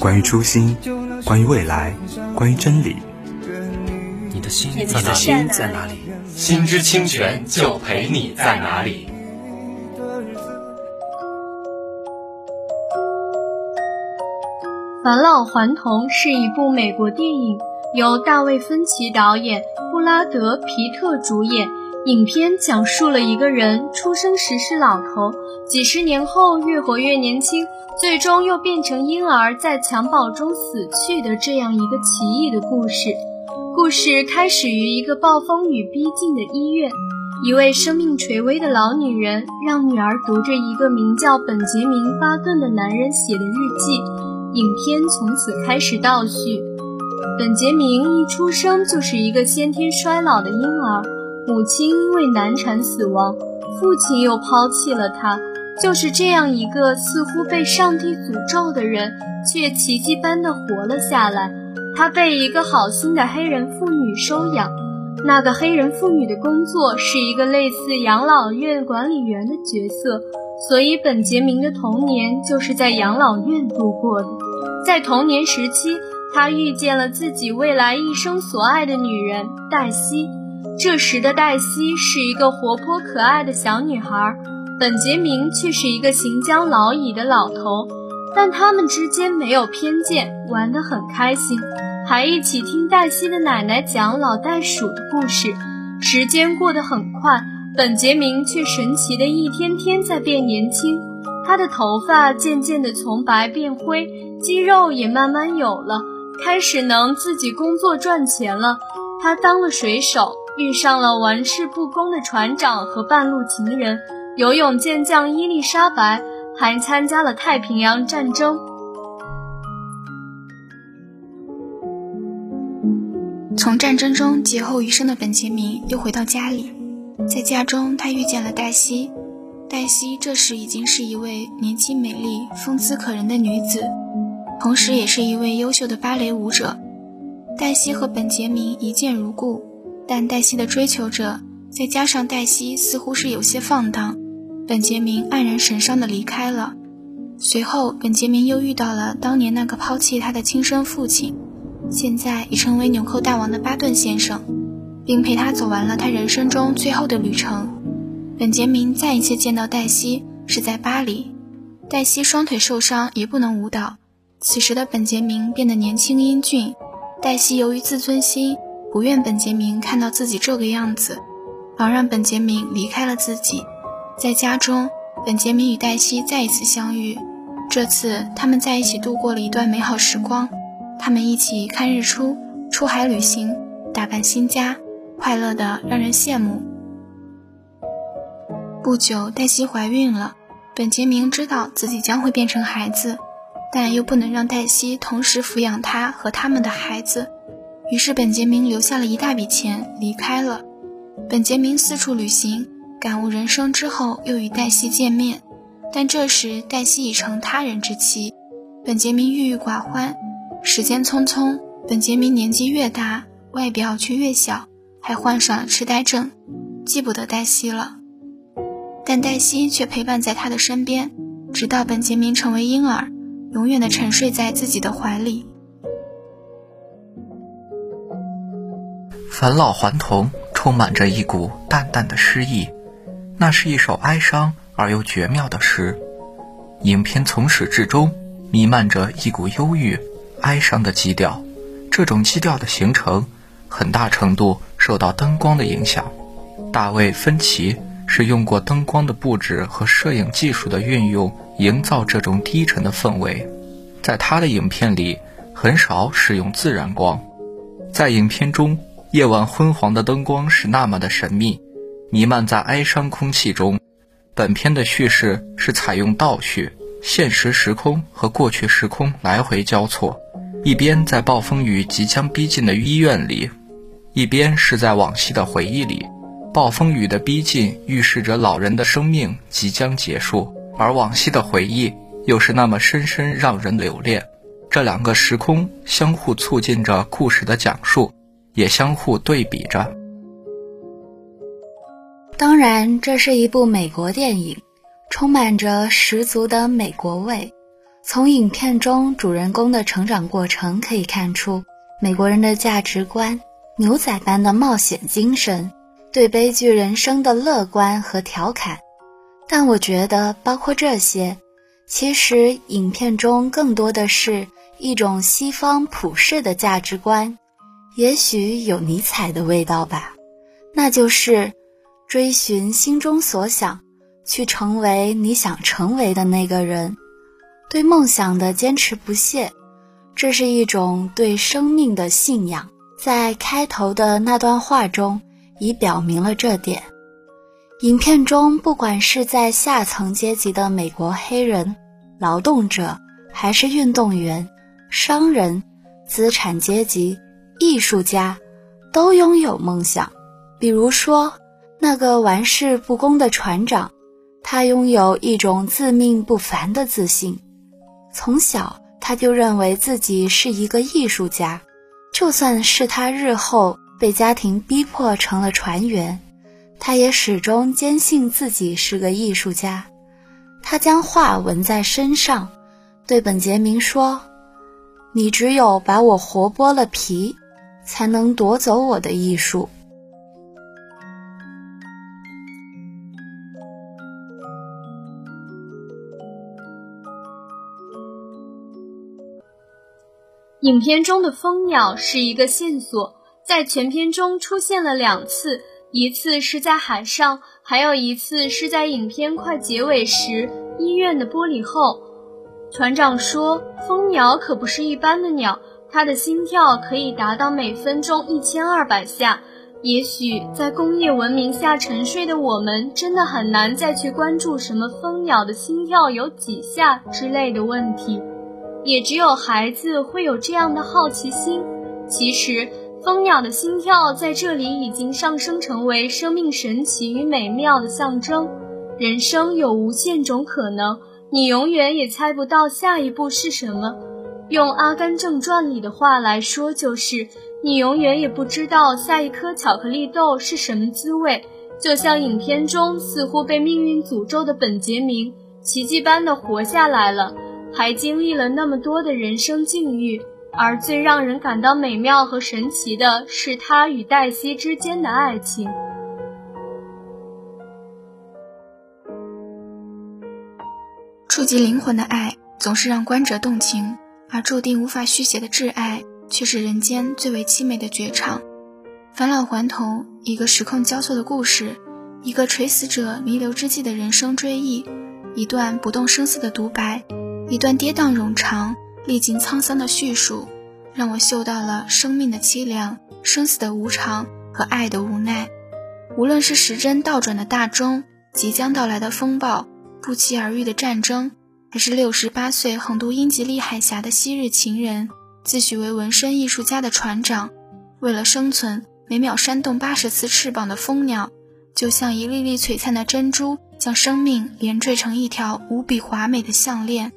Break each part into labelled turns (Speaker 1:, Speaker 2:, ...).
Speaker 1: 关于初心，关于未来，关于真理。
Speaker 2: 你的心
Speaker 3: 在哪里？心在哪里？
Speaker 2: 心之清泉就陪你在哪里。
Speaker 4: 返老还童是一部美国电影，由大卫·芬奇导演，布拉德·皮特主演。影片讲述了一个人出生时是老头，几十年后越活越年轻，最终又变成婴儿，在襁褓中死去的这样一个奇异的故事。故事开始于一个暴风雨逼近的医院，一位生命垂危的老女人让女儿读着一个名叫本杰明·巴顿的男人写的日记。影片从此开始倒叙。本杰明一出生就是一个先天衰老的婴儿，母亲因为难产死亡，父亲又抛弃了他。就是这样一个似乎被上帝诅咒的人，却奇迹般的活了下来。他被一个好心的黑人妇女收养，那个黑人妇女的工作是一个类似养老院管理员的角色。所以，本杰明的童年就是在养老院度过的。在童年时期，他遇见了自己未来一生所爱的女人黛西。这时的黛西是一个活泼可爱的小女孩，本杰明却是一个行将老矣的老头。但他们之间没有偏见，玩得很开心，还一起听黛西的奶奶讲老袋鼠的故事。时间过得很快。本杰明却神奇的一天天在变年轻，他的头发渐渐的从白变灰，肌肉也慢慢有了，开始能自己工作赚钱了。他当了水手，遇上了玩世不恭的船长和半路情人，游泳健将伊丽莎白，还参加了太平洋战争。
Speaker 5: 从战争中劫后余生的本杰明又回到家里。在家中，他遇见了黛西。黛西这时已经是一位年轻、美丽、风姿可人的女子，同时也是一位优秀的芭蕾舞者。黛西和本杰明一见如故，但黛西的追求者，再加上黛西似乎是有些放荡，本杰明黯然神伤的离开了。随后，本杰明又遇到了当年那个抛弃他的亲生父亲，现在已成为纽扣大王的巴顿先生。并陪他走完了他人生中最后的旅程。本杰明再一次见到黛西是在巴黎，黛西双腿受伤也不能舞蹈。此时的本杰明变得年轻英俊，黛西由于自尊心不愿本杰明看到自己这个样子，而让本杰明离开了自己。在家中，本杰明与黛西再一次相遇，这次他们在一起度过了一段美好时光。他们一起看日出，出海旅行，打扮新家。快乐的让人羡慕。不久，黛西怀孕了。本杰明知道自己将会变成孩子，但又不能让黛西同时抚养他和他们的孩子，于是本杰明留下了一大笔钱离开了。本杰明四处旅行，感悟人生之后，又与黛西见面，但这时黛西已成他人之妻。本杰明郁郁寡欢。时间匆匆，本杰明年纪越大，外表却越小。还患上了痴呆症，记不得黛西了，但黛西却陪伴在他的身边，直到本杰明成为婴儿，永远的沉睡在自己的怀里。
Speaker 2: 返老还童充满着一股淡淡的诗意，那是一首哀伤而又绝妙的诗。影片从始至终弥漫着一股忧郁、哀伤的基调，
Speaker 6: 这种基调的形成，很大程度受到灯光的影响。大卫·芬奇是用过灯光的布置和摄影技术的运用，营造这种低沉的氛围。在他的影片里，很少使用自然光。在影片中，夜晚昏黄的灯光是那么的神秘，弥漫在哀伤空气中。本片的叙事是采用倒叙，现实时空和过去时空来回交错，一边在暴风雨即将逼近的医院里，一边是在往昔的回忆里。暴风雨的逼近预示着老人的生命即将结束，而往昔的回忆又是那么深深让人留恋。这两个时空相互促进着故事的讲述。也相互对比着。
Speaker 7: 当然，这是一部美国电影，充满着十足的美国味。从影片中主人公的成长过程可以看出，美国人的价值观、牛仔般的冒险精神、对悲剧人生的乐观和调侃。但我觉得，包括这些，其实影片中更多的是一种西方普世的价值观。也许有尼采的味道吧，那就是追寻心中所想，去成为你想成为的那个人，对梦想的坚持不懈，这是一种对生命的信仰。在开头的那段话中，已表明了这点。影片中，不管是在下层阶级的美国黑人、劳动者，还是运动员、商人、资产阶级。艺术家都拥有梦想，比如说那个玩世不恭的船长，他拥有一种自命不凡的自信。从小他就认为自己是一个艺术家，就算是他日后被家庭逼迫成了船员，他也始终坚信自己是个艺术家。他将画纹在身上，对本杰明说：“你只有把我活剥了皮。”才能夺走我的艺术。
Speaker 4: 影片中的蜂鸟是一个线索，在全片中出现了两次，一次是在海上，还有一次是在影片快结尾时，医院的玻璃后。船长说：“蜂鸟可不是一般的鸟。”它的心跳可以达到每分钟一千二百下。也许在工业文明下沉睡的我们，真的很难再去关注什么蜂鸟的心跳有几下之类的问题。也只有孩子会有这样的好奇心。其实，蜂鸟的心跳在这里已经上升成为生命神奇与美妙的象征。人生有无限种可能，你永远也猜不到下一步是什么。用《阿甘正传》里的话来说，就是你永远也不知道下一颗巧克力豆是什么滋味。就像影片中似乎被命运诅咒的本杰明，奇迹般的活下来了，还经历了那么多的人生境遇。而最让人感到美妙和神奇的是他与黛西之间的爱情。
Speaker 5: 触及灵魂的爱，总是让观者动情。而注定无法续写的挚爱，却是人间最为凄美的绝唱。返老还童，一个时空交错的故事，一个垂死者弥留之际的人生追忆，一段不动声色的独白，一段跌宕冗长、历经沧桑的叙述，让我嗅到了生命的凄凉、生死的无常和爱的无奈。无论是时针倒转的大钟，即将到来的风暴，不期而遇的战争。还是六十八岁横渡英吉利海峡的昔日情人，自诩为纹身艺术家的船长，为了生存每秒扇动八十次翅膀的蜂鸟，就像一粒粒璀璨的珍珠，将生命连缀成一条无比华美的项链，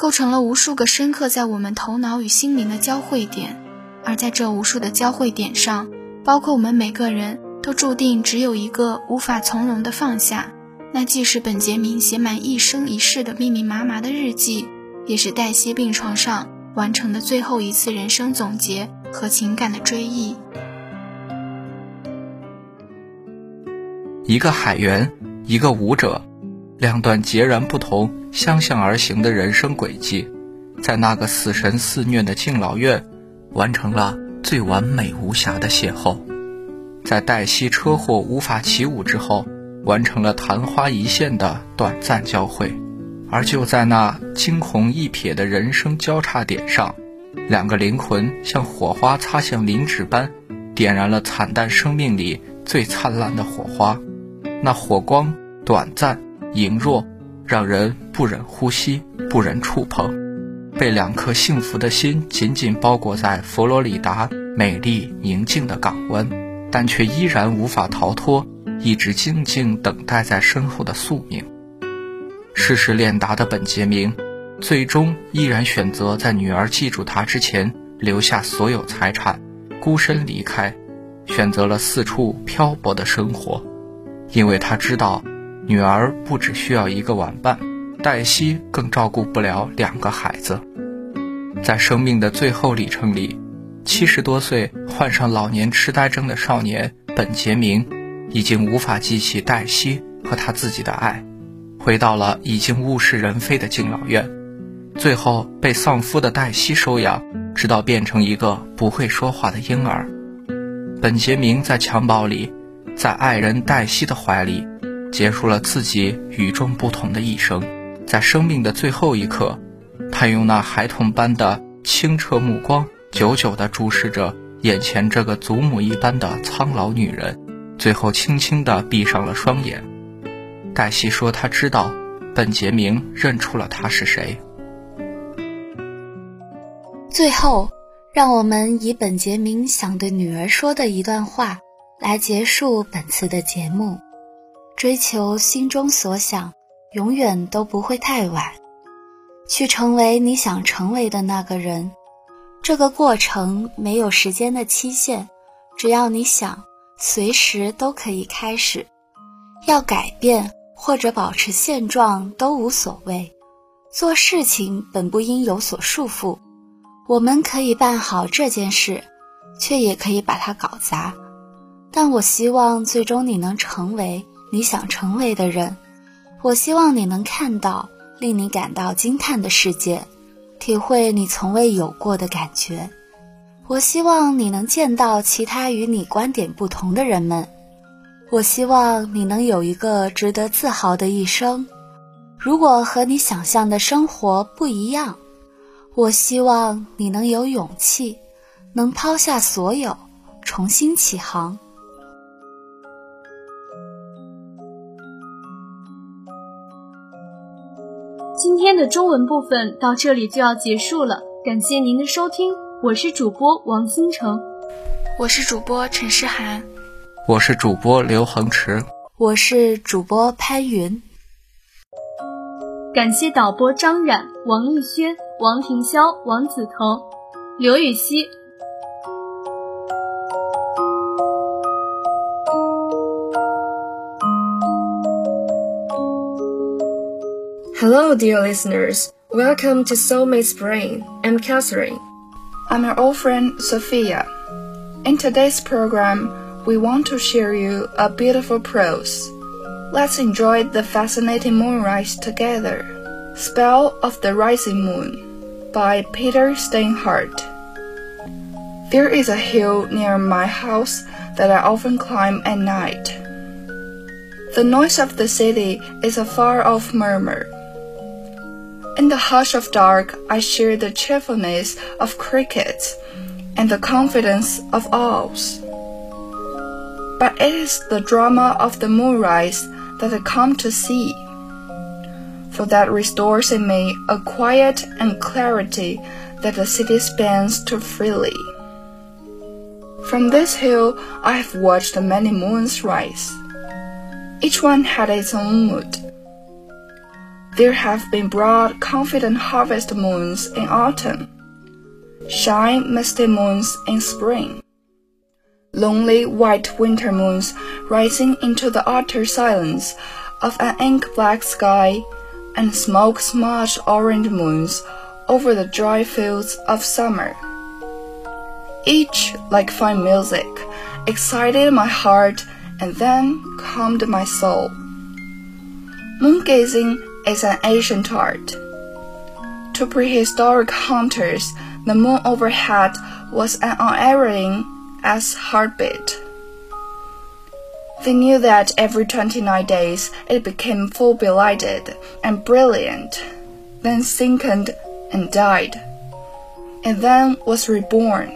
Speaker 5: 构成了无数个深刻在我们头脑与心灵的交汇点。而在这无数的交汇点上，包括我们每个人都注定只有一个无法从容的放下。那既是本杰明写满一生一世的密密麻麻的日记，也是黛西病床上完成的最后一次人生总结和情感的追忆。
Speaker 6: 一个海员，一个舞者，两段截然不同、相向而行的人生轨迹，在那个死神肆虐的敬老院，完成了最完美无瑕的邂逅。在黛西车祸无法起舞之后，完成了昙花一现的短暂交汇。而就在那惊鸿一瞥的人生交叉点上，两个灵魂像火花擦向磷纸般，点燃了惨淡生命里最灿烂的火花。那火光短暂、羸弱，让人不忍呼吸、不忍触碰。被两颗幸福的心紧紧包裹在佛罗里达美丽宁静的港湾。但却依然无法逃脱一直静静等待在身后的宿命。世事练达的本杰明，最终依然选择在女儿记住他之前留下所有财产，孤身离开，选择了四处漂泊的生活，因为他知道，女儿不只需要一个玩伴，黛西更照顾不了两个孩子。在生命的最后里程里。七十多岁患上老年痴呆症的少年本杰明，已经无法记起黛西和他自己的爱，回到了已经物是人非的敬老院，最后被丧夫的黛西收养，直到变成一个不会说话的婴儿。本杰明在襁褓里，在爱人黛西的怀里，结束了自己与众不同的一生。在生命的最后一刻，他用那孩童般的清澈目光。久久地注视着眼前这个祖母一般的苍老女人，最后轻轻地闭上了双眼。黛西说：“她知道，本杰明认出了她是谁。”
Speaker 7: 最后，让我们以本杰明想对女儿说的一段话来结束本次的节目：追求心中所想，永远都不会太晚。去成为你想成为的那个人。这个过程没有时间的期限，只要你想，随时都可以开始。要改变或者保持现状都无所谓。做事情本不应有所束缚，我们可以办好这件事，却也可以把它搞砸。但我希望最终你能成为你想成为的人。我希望你能看到令你感到惊叹的世界。体会你从未有过的感觉。我希望你能见到其他与你观点不同的人们。我希望你能有一个值得自豪的一生。如果和你想象的生活不一样，我希望你能有勇气，能抛下所有，重新起航。
Speaker 4: 天的中文部分到这里就要结束了，感谢您的收听，我是主播王星成，
Speaker 5: 我是主播陈诗涵，
Speaker 6: 我是主播刘恒池，
Speaker 7: 我是主播潘云，
Speaker 4: 感谢导播张冉、王艺轩、王庭潇、王子腾、刘禹锡。
Speaker 8: Hello, dear listeners. Welcome to Soulmate's Brain. I'm Catherine.
Speaker 9: I'm your old friend Sophia. In today's program, we want to share you a beautiful prose. Let's enjoy the fascinating moonrise together. Spell of the Rising Moon by Peter Steinhardt. There is a hill near my house that I often climb at night. The noise of the city is a far off murmur in the hush of dark, I share the cheerfulness of crickets and the confidence of owls. But it is the drama of the moonrise that I come to see, for that restores in me a quiet and clarity that the city spans too freely. From this hill, I have watched many moons rise. Each one had its own mood there have been broad, confident harvest moons in autumn, shy, misty moons in spring, lonely white winter moons rising into the utter silence of an ink-black sky, and smoke-smudged orange moons over the dry fields of summer. Each, like fine music, excited my heart and then calmed my soul. Moon gazing is an ancient art. To prehistoric hunters, the moon overhead was an unerring as heartbeat. They knew that every 29 days it became full belighted and brilliant, then sickened and died, and then was reborn.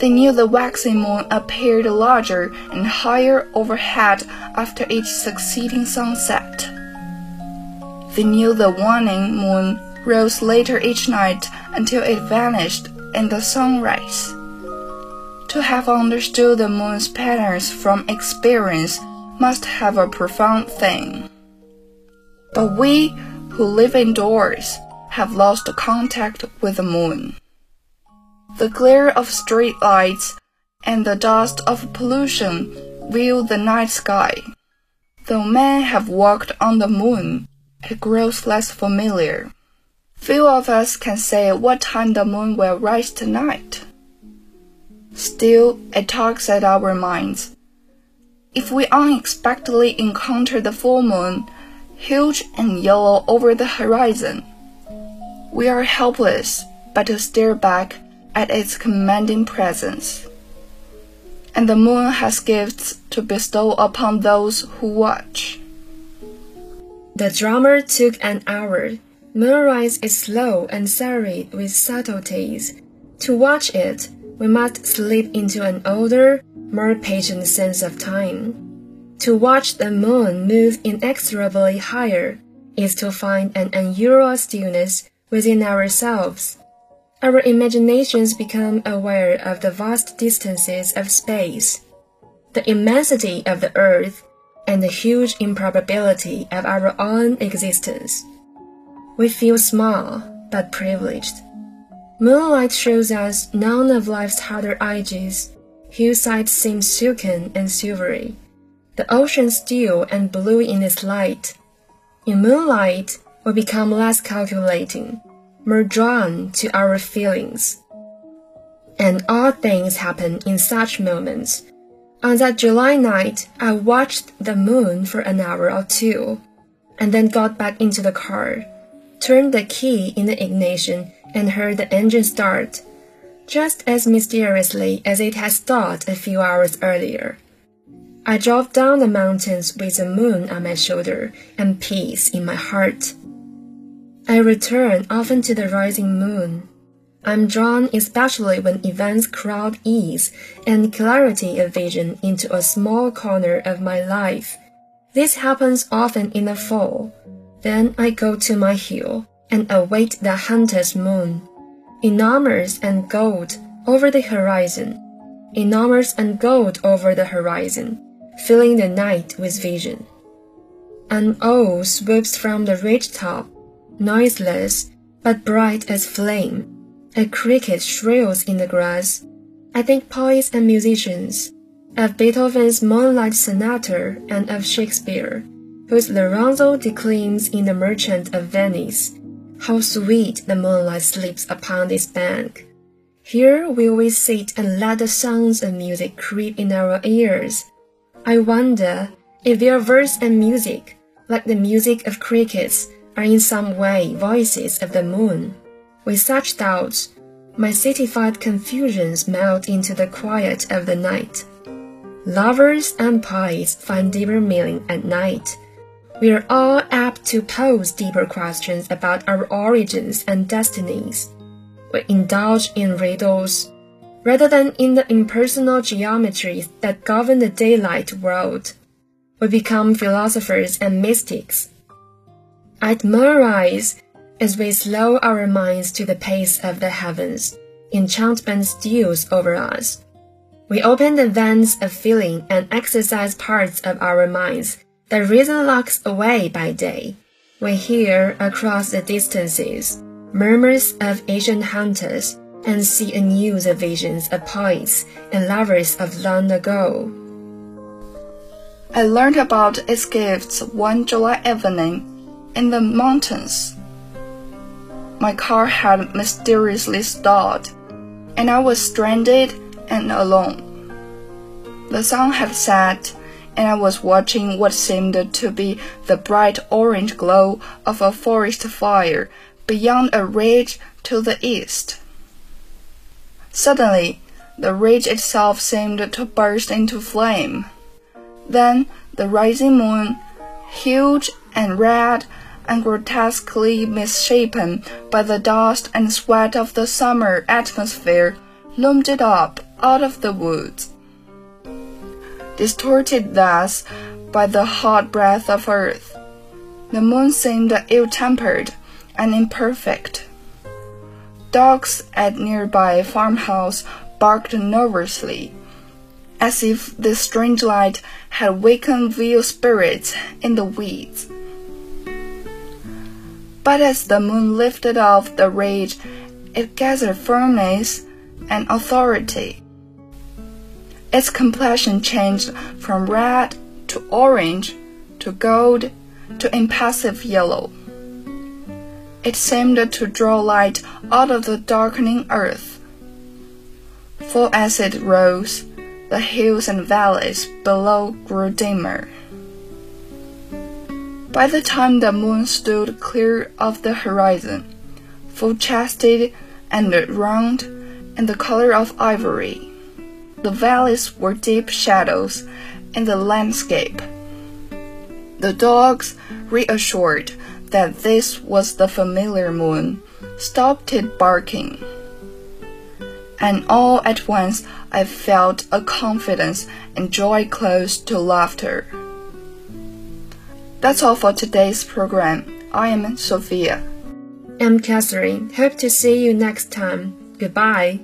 Speaker 9: They knew the waxing moon appeared larger and higher overhead after each succeeding sunset. They knew the waning moon rose later each night until it vanished in the sunrise. To have understood the moon's patterns from experience must have a profound thing. But we who live indoors have lost contact with the moon. The glare of street lights and the dust of pollution veil the night sky. Though men have walked on the moon, it grows less familiar. Few of us can say what time the moon will rise tonight. Still, it tugs at our minds. If we unexpectedly encounter the full moon, huge and yellow over the horizon, we are helpless but to stare back at its commanding presence. And the moon has gifts to bestow upon those who watch.
Speaker 8: The drama took an hour. Moonrise is slow and serried with subtleties. To watch it, we must slip into an older, more patient sense of time. To watch the moon move inexorably higher is to find an unusual stillness within ourselves. Our imaginations become aware of the vast distances of space, the immensity of the earth, and the huge improbability of our own existence. We feel small but privileged. Moonlight shows us none of life's harder edges. Hillsides seem silken and silvery. The ocean still and blue in its light. In moonlight, we become less calculating, more drawn to our feelings. And odd things happen in such moments. On that July night, I watched the moon for an hour or two, and then got back into the car, turned the key in the ignition, and heard the engine start, just as mysteriously as it had stopped a few hours earlier. I drove down the mountains with the moon on my shoulder and peace in my heart. I return often to the rising moon. I'm drawn especially when events crowd ease and clarity of vision into a small corner of my life. This happens often in the fall. Then I go to my hill and await the hunter's moon, enormous and gold over the horizon, enormous and gold over the horizon, filling the night with vision. An owl swoops from the ridge top, noiseless but bright as flame. A cricket shrills in the grass. I think poets and musicians, of Beethoven's Moonlight Sonata and of Shakespeare, whose Lorenzo declaims in The Merchant of Venice how sweet the moonlight sleeps upon this bank. Here will we sit and let the sounds of music creep in our ears. I wonder if their verse and music, like the music of crickets, are in some way voices of the moon. With such doubts, my cityfied confusions melt into the quiet of the night. Lovers and poets find deeper meaning at night we are all apt to pose deeper questions about our origins and destinies. We indulge in riddles rather than in the impersonal geometries that govern the daylight world. We become philosophers and mystics. Moonrise, as we slow our minds to the pace of the heavens, enchantment steals over us. We open the vents of feeling and exercise parts of our minds the reason locks away by day. We hear across the distances murmurs of ancient hunters and see anew the visions of poets and lovers of long ago.
Speaker 9: I learned about its gifts one July evening in the mountains. My car had mysteriously stalled, and I was stranded and alone. The sun had set and I was watching what seemed to be the bright orange glow of a forest fire beyond a ridge to the east. Suddenly, the ridge itself seemed to burst into flame. Then the rising moon, huge and red and grotesquely misshapen by the dust and sweat of the summer atmosphere, loomed it up out of the woods. Distorted thus by the hot breath of earth, the moon seemed ill-tempered and imperfect. Dogs at nearby farmhouse barked nervously, as if the strange light had wakened vile spirits in the weeds. But as the moon lifted off the ridge, it gathered firmness and authority. Its complexion changed from red to orange to gold to impassive yellow. It seemed to draw light out of the darkening earth. For as it rose, the hills and valleys below grew dimmer. By the time the moon stood clear of the horizon, full chested and round and the color of ivory, the valleys were deep shadows in the landscape. The dogs, reassured that this was the familiar moon, stopped it barking. And all at once I felt a confidence and joy close to laughter. That's all for today's program. I am Sophia.
Speaker 8: I'm Catherine. Hope to see you next time. Goodbye.